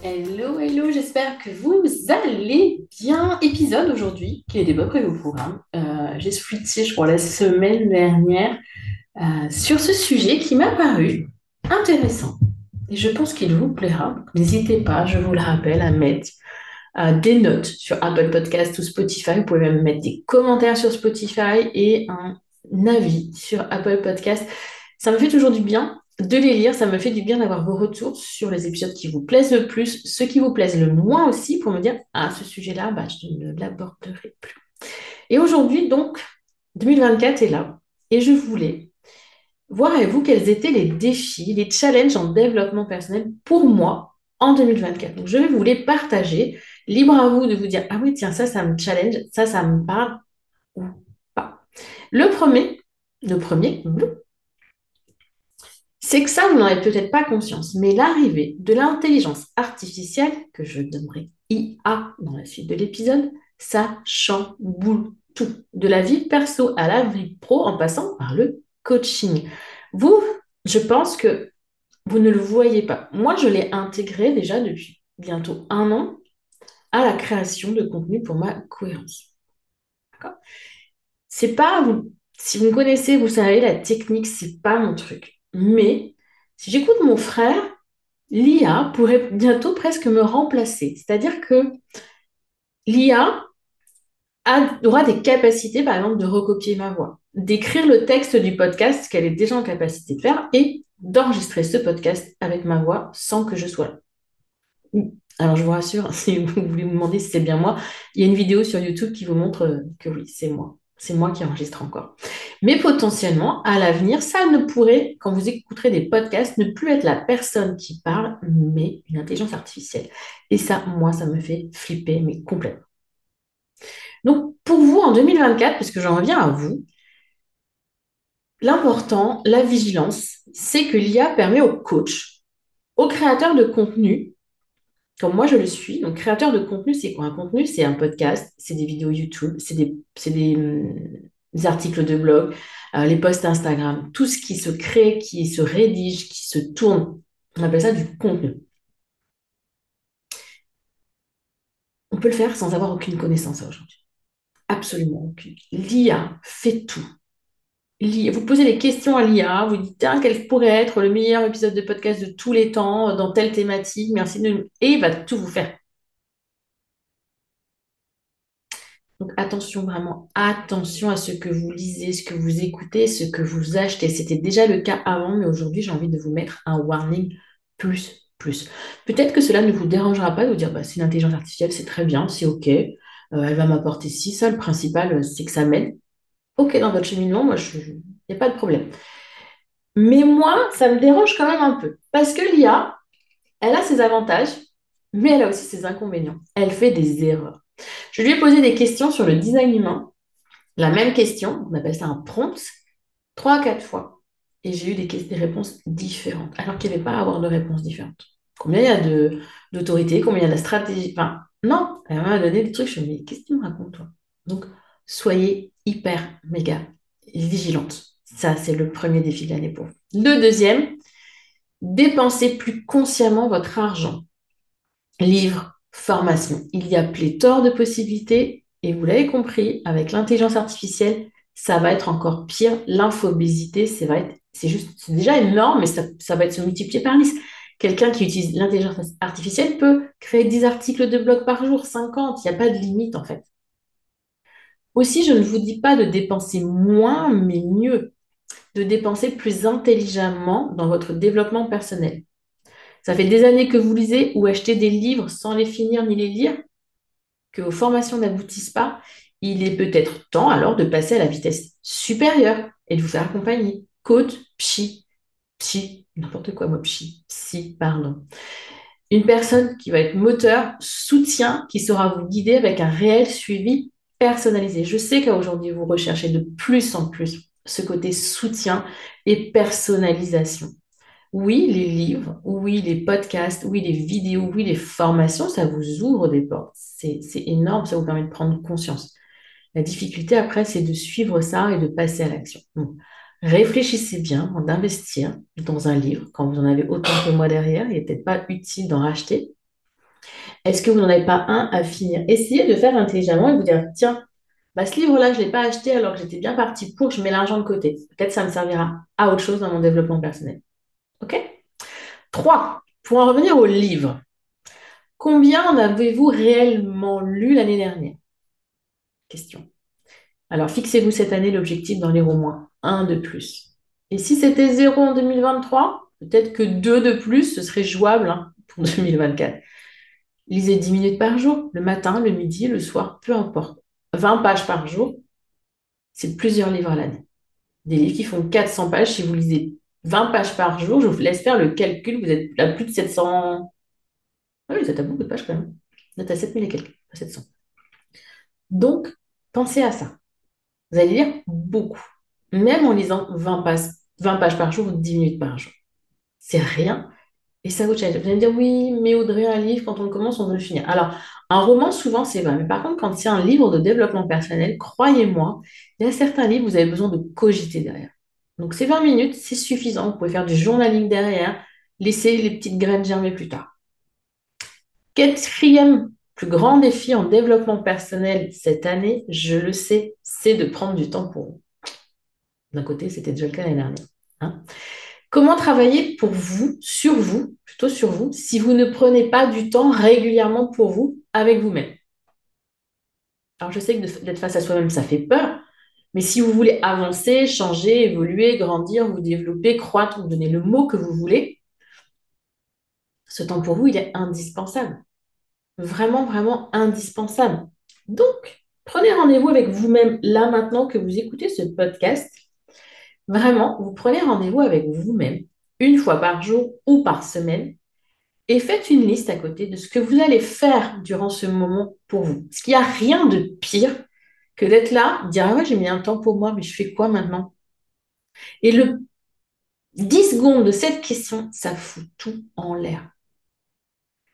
Hello, hello, j'espère que vous allez bien. Épisode aujourd'hui qui est des prévu au programme. Euh, J'ai switché, je crois, la semaine dernière euh, sur ce sujet qui m'a paru intéressant. Et je pense qu'il vous plaira. N'hésitez pas, je vous le rappelle, à mettre euh, des notes sur Apple Podcast ou Spotify. Vous pouvez même mettre des commentaires sur Spotify et un avis sur Apple Podcast. Ça me fait toujours du bien de les lire, ça me fait du bien d'avoir vos retours sur les épisodes qui vous plaisent le plus, ceux qui vous plaisent le moins aussi, pour me dire, ah, ce sujet-là, bah, je ne l'aborderai plus. Et aujourd'hui, donc, 2024 est là, et je voulais voir avec vous quels étaient les défis, les challenges en développement personnel pour moi en 2024. Donc, je vais vous les partager. Libre à vous de vous dire, ah oui, tiens, ça, ça me challenge, ça, ça me parle ou pas. Le premier, le premier, c'est que ça, vous n'en avez peut-être pas conscience, mais l'arrivée de l'intelligence artificielle, que je donnerai IA dans la suite de l'épisode, ça chamboule tout, de la vie perso à la vie pro en passant par le coaching. Vous, je pense que vous ne le voyez pas. Moi, je l'ai intégré déjà depuis bientôt un an à la création de contenu pour ma cohérence. C'est pas, si vous me connaissez, vous savez, la technique, c'est pas mon truc. Mais si j'écoute mon frère, l'IA pourrait bientôt presque me remplacer. C'est-à-dire que l'IA aura des capacités, par exemple, de recopier ma voix, d'écrire le texte du podcast qu'elle est déjà en capacité de faire et d'enregistrer ce podcast avec ma voix sans que je sois là. Alors, je vous rassure, si vous voulez me demander si c'est bien moi, il y a une vidéo sur YouTube qui vous montre que oui, c'est moi. C'est moi qui enregistre encore. Mais potentiellement, à l'avenir, ça ne pourrait, quand vous écouterez des podcasts, ne plus être la personne qui parle, mais une intelligence artificielle. Et ça, moi, ça me fait flipper, mais complètement. Donc, pour vous, en 2024, puisque j'en reviens à vous, l'important, la vigilance, c'est que l'IA permet aux coachs, aux créateurs de contenu, comme moi je le suis, donc créateur de contenu, c'est quoi un contenu? C'est un podcast, c'est des vidéos YouTube, c'est des, des, articles de blog, euh, les posts Instagram, tout ce qui se crée, qui se rédige, qui se tourne. On appelle ça du contenu. On peut le faire sans avoir aucune connaissance aujourd'hui. Absolument aucune. L'IA fait tout vous posez des questions à l'IA, vous dites quel pourrait être le meilleur épisode de podcast de tous les temps dans telle thématique, merci de et il va tout vous faire. Donc attention vraiment, attention à ce que vous lisez, ce que vous écoutez, ce que vous achetez. C'était déjà le cas avant, mais aujourd'hui j'ai envie de vous mettre un warning plus, plus. Peut-être que cela ne vous dérangera pas de vous dire bah, c'est l'intelligence artificielle, c'est très bien, c'est ok, euh, elle va m'apporter ci, ça. Le principal, c'est que ça m'aide. Ok, dans votre cheminement, moi, il n'y a pas de problème. Mais moi, ça me dérange quand même un peu. Parce que l'IA, elle a ses avantages, mais elle a aussi ses inconvénients. Elle fait des erreurs. Je lui ai posé des questions sur le design humain. La même question, on appelle ça un prompt, trois quatre fois. Et j'ai eu des, réponses différentes, alors qu'il n'y avait pas à avoir de réponses différentes. Combien il y a d'autorité, combien il y a de stratégie. Enfin, non, elle m'a donné des trucs. Je me dit, qu'est-ce que tu me racontes, toi? Donc, soyez hyper, méga vigilante. Ça, c'est le premier défi de l'année pour vous. Le deuxième, dépensez plus consciemment votre argent. Livres, formation. Il y a pléthore de possibilités et vous l'avez compris, avec l'intelligence artificielle, ça va être encore pire. L'infobésité, c'est déjà énorme, mais ça, ça va être se multiplier par 10. Quelqu'un qui utilise l'intelligence artificielle peut créer 10 articles de blog par jour, 50, il n'y a pas de limite en fait. Aussi, je ne vous dis pas de dépenser moins, mais mieux, de dépenser plus intelligemment dans votre développement personnel. Ça fait des années que vous lisez ou achetez des livres sans les finir ni les lire, que vos formations n'aboutissent pas. Il est peut-être temps alors de passer à la vitesse supérieure et de vous faire accompagner. Coach, psy, psy, n'importe quoi, moi, psy, psy, pardon. Une personne qui va être moteur, soutien, qui saura vous guider avec un réel suivi personnalisé. Je sais qu'aujourd'hui, vous recherchez de plus en plus ce côté soutien et personnalisation. Oui, les livres, oui, les podcasts, oui, les vidéos, oui, les formations, ça vous ouvre des portes. C'est énorme, ça vous permet de prendre conscience. La difficulté après, c'est de suivre ça et de passer à l'action. réfléchissez bien d'investir dans un livre quand vous en avez autant que moi derrière. Il n'est peut-être pas utile d'en racheter. Est-ce que vous n'en avez pas un à finir? Essayez de faire intelligemment et vous dire, tiens, bah, ce livre-là, je ne l'ai pas acheté alors que j'étais bien partie pour, je mets l'argent de côté. Peut-être ça me servira à autre chose dans mon développement personnel. OK? 3. Pour en revenir au livre, combien en avez-vous réellement lu l'année dernière? Question. Alors, fixez-vous cette année l'objectif d'en lire au moins un de plus. Et si c'était zéro en 2023, peut-être que deux de plus, ce serait jouable hein, pour 2024. Lisez 10 minutes par jour, le matin, le midi, le soir, peu importe. 20 pages par jour, c'est plusieurs livres à l'année. Des livres qui font 400 pages, si vous lisez 20 pages par jour, je vous laisse faire le calcul, vous êtes à plus de 700... Ah oui, vous êtes à beaucoup de pages quand même. Vous êtes à 7000 et quelques, pas 700. Donc, pensez à ça. Vous allez lire beaucoup, même en lisant 20 pages, 20 pages par jour ou 10 minutes par jour. C'est rien, et ça vous challenge. Vous allez me dire, oui, mais Audrey, un livre, quand on commence, on veut le finir. Alors, un roman, souvent, c'est vrai. Mais par contre, quand c'est un livre de développement personnel, croyez-moi, il y a certains livres, vous avez besoin de cogiter derrière. Donc, ces 20 minutes, c'est suffisant. Vous pouvez faire du journaling derrière, laisser les petites graines germer plus tard. Quatrième plus grand défi en développement personnel cette année, je le sais, c'est de prendre du temps pour vous. D'un côté, c'était déjà le cas l'année dernière. Hein. Comment travailler pour vous, sur vous, plutôt sur vous, si vous ne prenez pas du temps régulièrement pour vous, avec vous-même? Alors je sais que d'être face à soi-même, ça fait peur, mais si vous voulez avancer, changer, évoluer, grandir, vous développer, croître, vous donner le mot que vous voulez, ce temps pour vous, il est indispensable. Vraiment, vraiment indispensable. Donc, prenez rendez-vous avec vous-même là maintenant que vous écoutez ce podcast Vraiment, vous prenez rendez-vous avec vous-même une fois par jour ou par semaine et faites une liste à côté de ce que vous allez faire durant ce moment pour vous. Parce qu'il n'y a rien de pire que d'être là, dire ah ouais, j'ai mis un temps pour moi, mais je fais quoi maintenant? Et le 10 secondes de cette question, ça fout tout en l'air.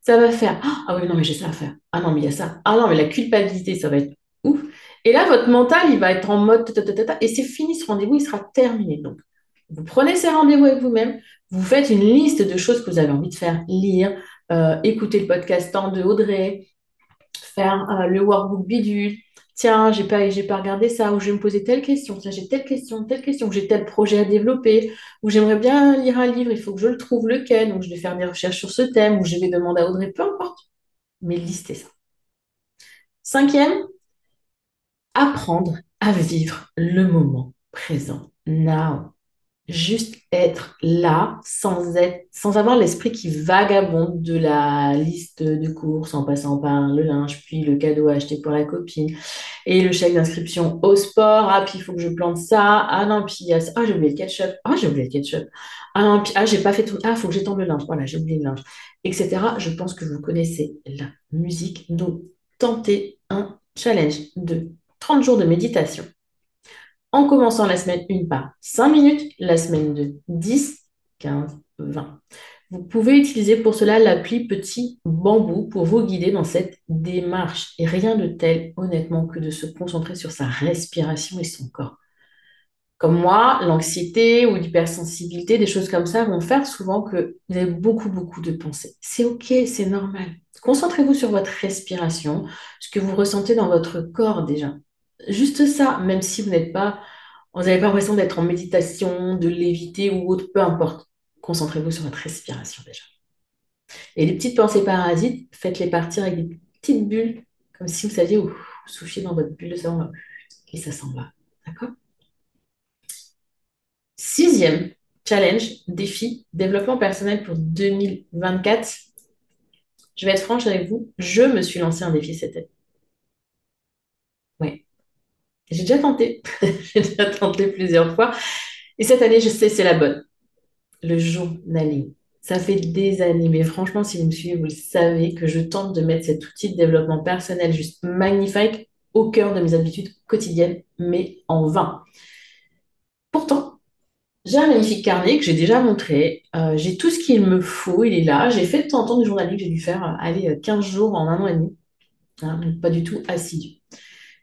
Ça va faire Ah oui, non, mais j'ai ça à faire. Ah non, mais il y a ça. Ah non, mais la culpabilité, ça va être. Et là, votre mental, il va être en mode et c'est fini ce rendez-vous, il sera terminé. Donc, vous prenez ces rendez-vous avec vous-même, vous faites une liste de choses que vous avez envie de faire, lire, euh, écouter le podcast de Audrey, faire euh, le workbook bidule. Tiens, j'ai pas, j'ai pas regardé ça, ou je vais me poser telle question, tiens, j'ai telle question, telle question, j'ai tel projet à développer, ou j'aimerais bien lire un livre, il faut que je le trouve lequel, donc je vais faire des recherches sur ce thème, ou je vais demander à Audrey, peu importe. Mais listez ça. Cinquième, apprendre à vivre le moment présent, now. Juste être là sans, être, sans avoir l'esprit qui vagabonde de la liste de courses en passant par le linge, puis le cadeau à acheter pour la copine et le chèque d'inscription au sport. Ah, puis il faut que je plante ça. Ah non, puis ah, j'ai oublié le ketchup. Ah, j'ai oublié le ketchup. Ah non, puis ah, j'ai pas fait tout. Ah, il faut que j'étende le linge. Voilà, j'ai oublié le linge, etc. Je pense que vous connaissez la musique. Donc, tentez un challenge de 30 jours de méditation. En commençant la semaine 1 par 5 minutes, la semaine 2, 10, 15, 20. Vous pouvez utiliser pour cela l'appli Petit Bambou pour vous guider dans cette démarche. Et rien de tel, honnêtement, que de se concentrer sur sa respiration et son corps. Comme moi, l'anxiété ou l'hypersensibilité, des choses comme ça vont faire souvent que vous avez beaucoup, beaucoup de pensées. C'est OK, c'est normal. Concentrez-vous sur votre respiration, ce que vous ressentez dans votre corps déjà. Juste ça, même si vous n'êtes pas, vous n'avez pas l'impression d'être en méditation, de léviter ou autre, peu importe. Concentrez-vous sur votre respiration déjà. Et les petites pensées parasites, faites-les partir avec des petites bulles, comme si vous saviez où vous dans votre bulle de savon et ça s'en va. D'accord? Sixième challenge, défi, développement personnel pour 2024. Je vais être franche avec vous, je me suis lancé un défi cette année. J'ai déjà tenté. J'ai déjà tenté plusieurs fois. Et cette année, je sais, c'est la bonne. Le journaling. Ça fait des années, mais franchement, si vous me suivez, vous le savez que je tente de mettre cet outil de développement personnel juste magnifique au cœur de mes habitudes quotidiennes, mais en vain. Pourtant, j'ai un magnifique carnet que j'ai déjà montré. Euh, j'ai tout ce qu'il me faut, il est là. J'ai fait de temps en temps du journalisme, j'ai dû faire euh, aller 15 euh, jours en un an et demi. Hein, pas du tout assidu.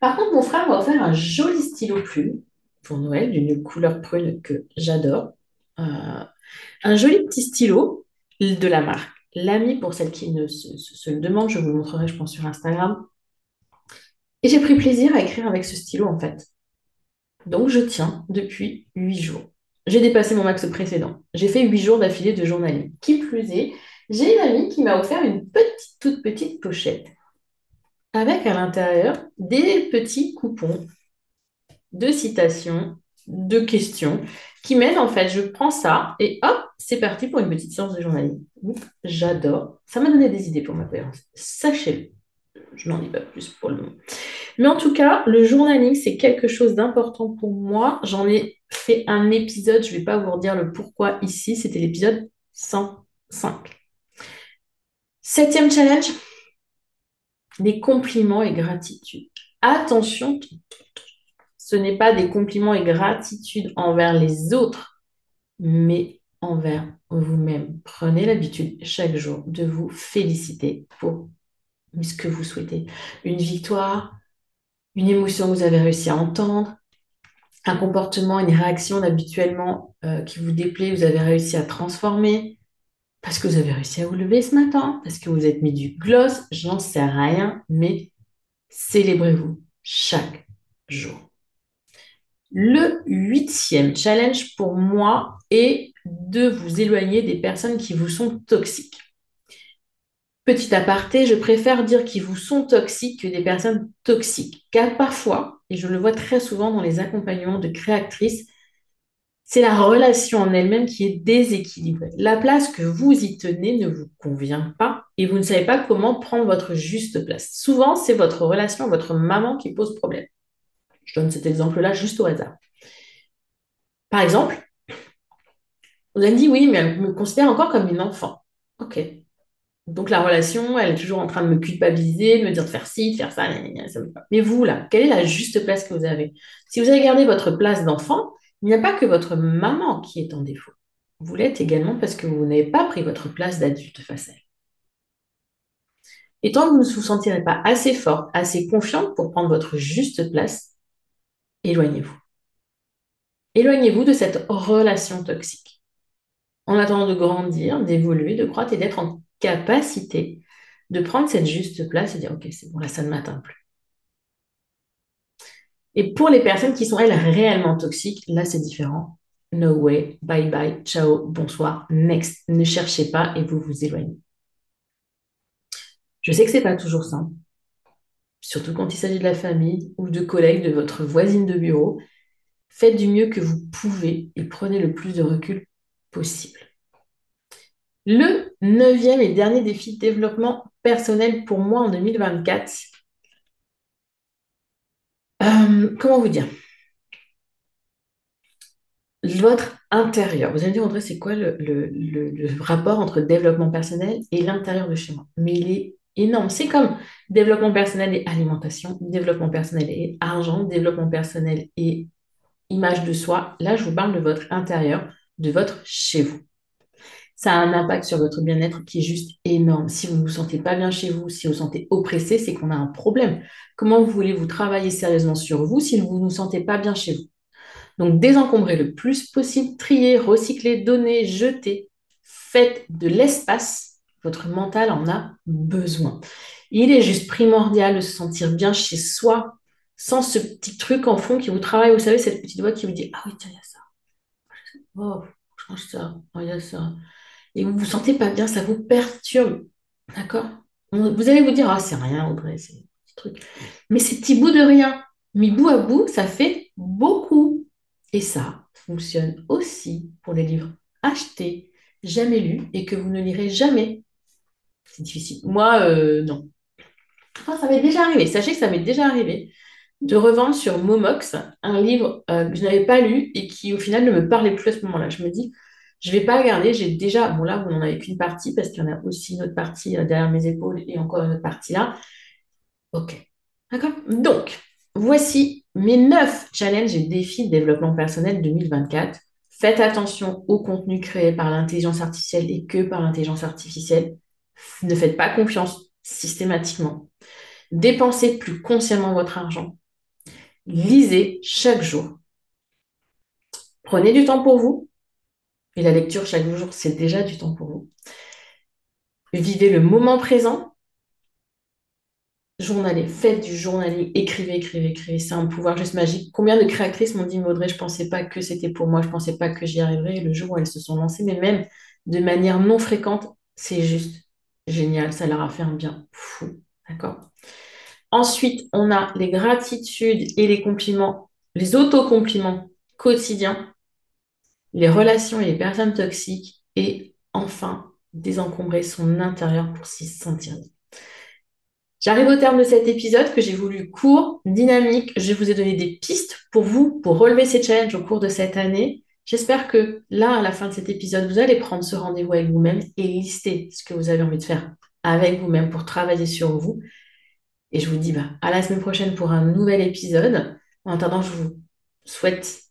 Par contre, mon frère m'a offert un joli stylo plume pour Noël, d'une couleur prune que j'adore. un joli petit stylo de la marque L'ami, pour celles qui ne se, le demandent, je vous le montrerai, je pense, sur Instagram. Et j'ai pris plaisir à écrire avec ce stylo, en fait. Donc, je tiens depuis 8 jours. J'ai dépassé mon max précédent. J'ai fait huit jours d'affilée de journaling. Qui plus est, j'ai une amie qui m'a offert une petite, toute petite pochette avec à l'intérieur des petits coupons de citations, de questions qui m'aident en fait. Je prends ça et hop, c'est parti pour une petite séance de journaling. J'adore. Ça m'a donné des idées pour ma cohérence. Sachez-le. Je n'en dis pas plus pour le moment. Mais en tout cas, le journaling, c'est quelque chose d'important pour moi. J'en ai fait un épisode, je ne vais pas vous redire le pourquoi ici, c'était l'épisode 105. Septième challenge, les compliments et gratitude. Attention, ce n'est pas des compliments et gratitude envers les autres, mais envers vous-même. Prenez l'habitude chaque jour de vous féliciter pour ce que vous souhaitez. Une victoire, une émotion que vous avez réussi à entendre, un comportement, une réaction habituellement euh, qui vous déplaît, vous avez réussi à transformer, parce que vous avez réussi à vous lever ce matin, parce que vous êtes mis du gloss, j'en sais rien, mais célébrez-vous chaque jour. Le huitième challenge pour moi est de vous éloigner des personnes qui vous sont toxiques. Petit aparté, je préfère dire qu'ils vous sont toxiques que des personnes toxiques. Car parfois, et je le vois très souvent dans les accompagnements de créatrices, c'est la relation en elle-même qui est déséquilibrée. La place que vous y tenez ne vous convient pas et vous ne savez pas comment prendre votre juste place. Souvent, c'est votre relation, votre maman qui pose problème. Je donne cet exemple-là juste au hasard. Par exemple, vous avez dit oui, mais elle me considère encore comme une enfant. Ok, donc la relation, elle est toujours en train de me culpabiliser, de me dire de faire ci, de faire ça. Mais vous, là, quelle est la juste place que vous avez? Si vous avez gardé votre place d'enfant, il n'y a pas que votre maman qui est en défaut. Vous l'êtes également parce que vous n'avez pas pris votre place d'adulte face à elle. Et tant que vous ne vous sentirez pas assez forte, assez confiante pour prendre votre juste place, éloignez-vous. Éloignez-vous de cette relation toxique. En attendant de grandir, d'évoluer, de croître et d'être en capacité de prendre cette juste place et dire, OK, c'est bon, là, ça ne m'atteint plus. Et pour les personnes qui sont, elles, réellement toxiques, là, c'est différent. No way, bye bye, ciao, bonsoir, next. Ne cherchez pas et vous vous éloignez. Je sais que c'est pas toujours simple, surtout quand il s'agit de la famille ou de collègues, de votre voisine de bureau. Faites du mieux que vous pouvez et prenez le plus de recul possible. Le neuvième et dernier défi de développement personnel pour moi en 2024. Euh, comment vous dire? Votre intérieur. Vous allez me dire, André, c'est quoi le, le, rapport entre développement personnel et l'intérieur de chez moi? Mais il est énorme. C'est comme développement personnel et alimentation, développement personnel et argent, développement personnel et image de soi. Là, je vous parle de votre intérieur, de votre chez vous ça a un impact sur votre bien-être qui est juste énorme. Si vous ne vous sentez pas bien chez vous, si vous vous sentez oppressé, c'est qu'on a un problème. Comment voulez-vous travailler sérieusement sur vous si vous ne vous sentez pas bien chez vous? Donc désencombrez le plus possible, triez, recyclez, donnez, jetez. Faites de l'espace. Votre mental en a besoin. Il est juste primordial de se sentir bien chez soi sans ce petit truc en fond qui vous travaille. Vous savez, cette petite voix qui vous dit Ah oui, tiens, il y a ça. Oh, change ça. Oh, il y a ça. Et vous vous sentez pas bien, ça vous perturbe. D'accord? Vous allez vous dire Ah, c'est rien, Audrey, c'est un petit truc. Mais ces petits bouts de rien, mis bout à bout, ça fait beaucoup. Et ça fonctionne aussi pour les livres achetés, jamais lus et que vous ne lirez jamais. C'est difficile. Moi, euh, non. ça m'est déjà arrivé. Sachez que ça m'est déjà arrivé de revendre sur Momox un livre euh, que je n'avais pas lu et qui au final ne me parlait plus à ce moment-là. Je me dis, je ne vais pas garder, j'ai déjà, bon là, vous n'en avez qu'une partie parce qu'il y en a aussi une autre partie euh, derrière mes épaules et encore une autre partie là. Ok. D'accord Donc, voici mes neuf challenges et défis de développement personnel 2024. Faites attention au contenu créé par l'intelligence artificielle et que par l'intelligence artificielle. Ne faites pas confiance systématiquement. Dépensez plus consciemment votre argent. Lisez chaque jour. Prenez du temps pour vous. Et la lecture chaque jour, c'est déjà du temps pour vous. Vivez le moment présent. Journalez, faites du journaling, écrivez, écrivez, écrivez. C'est un pouvoir juste magique. Combien de créatrices m'ont dit, Maudrey, je ne pensais pas que c'était pour moi, je ne pensais pas que j'y arriverais. le jour où elles se sont lancées, mais même de manière non fréquente, c'est juste génial. Ça leur a fait un bien fou. D'accord Ensuite, on a les gratitudes et les compliments, les autocompliments quotidiens, les relations et les personnes toxiques, et enfin, désencombrer son intérieur pour s'y sentir. J'arrive au terme de cet épisode que j'ai voulu court, dynamique. Je vous ai donné des pistes pour vous, pour relever ces challenges au cours de cette année. J'espère que là, à la fin de cet épisode, vous allez prendre ce rendez-vous avec vous-même et lister ce que vous avez envie de faire avec vous-même pour travailler sur vous et je vous dis bah, à la semaine prochaine pour un nouvel épisode. En attendant, je vous souhaite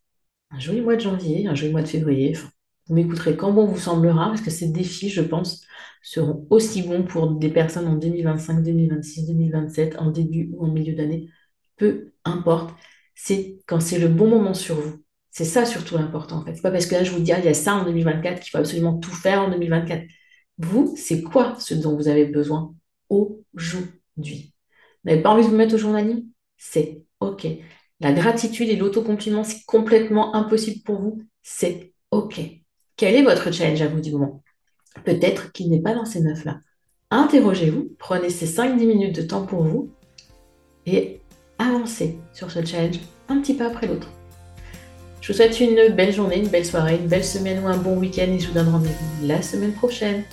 un joli mois de janvier, un joli mois de février. vous m'écouterez quand bon vous semblera, parce que ces défis, je pense, seront aussi bons pour des personnes en 2025, 2026, 2027, en début ou en milieu d'année. Peu importe. C'est quand c'est le bon moment sur vous. C'est ça surtout l'important en fait. C'est pas parce que là je vous dis ah, il y a ça en 2024 qu'il faut absolument tout faire en 2024. Vous, c'est quoi ce dont vous avez besoin aujourd'hui? Vous n'avez pas envie de vous mettre au journaling C'est OK. La gratitude et l'autocompliment, c'est complètement impossible pour vous C'est OK. Quel est votre challenge à vous du moment? Peut-être qu'il n'est pas dans ces neuf-là. Interrogez-vous, prenez ces 5-10 minutes de temps pour vous et avancez sur ce challenge un petit pas après l'autre. Je vous souhaite une belle journée, une belle soirée, une belle semaine ou un bon week-end et je vous donne rendez-vous la semaine prochaine.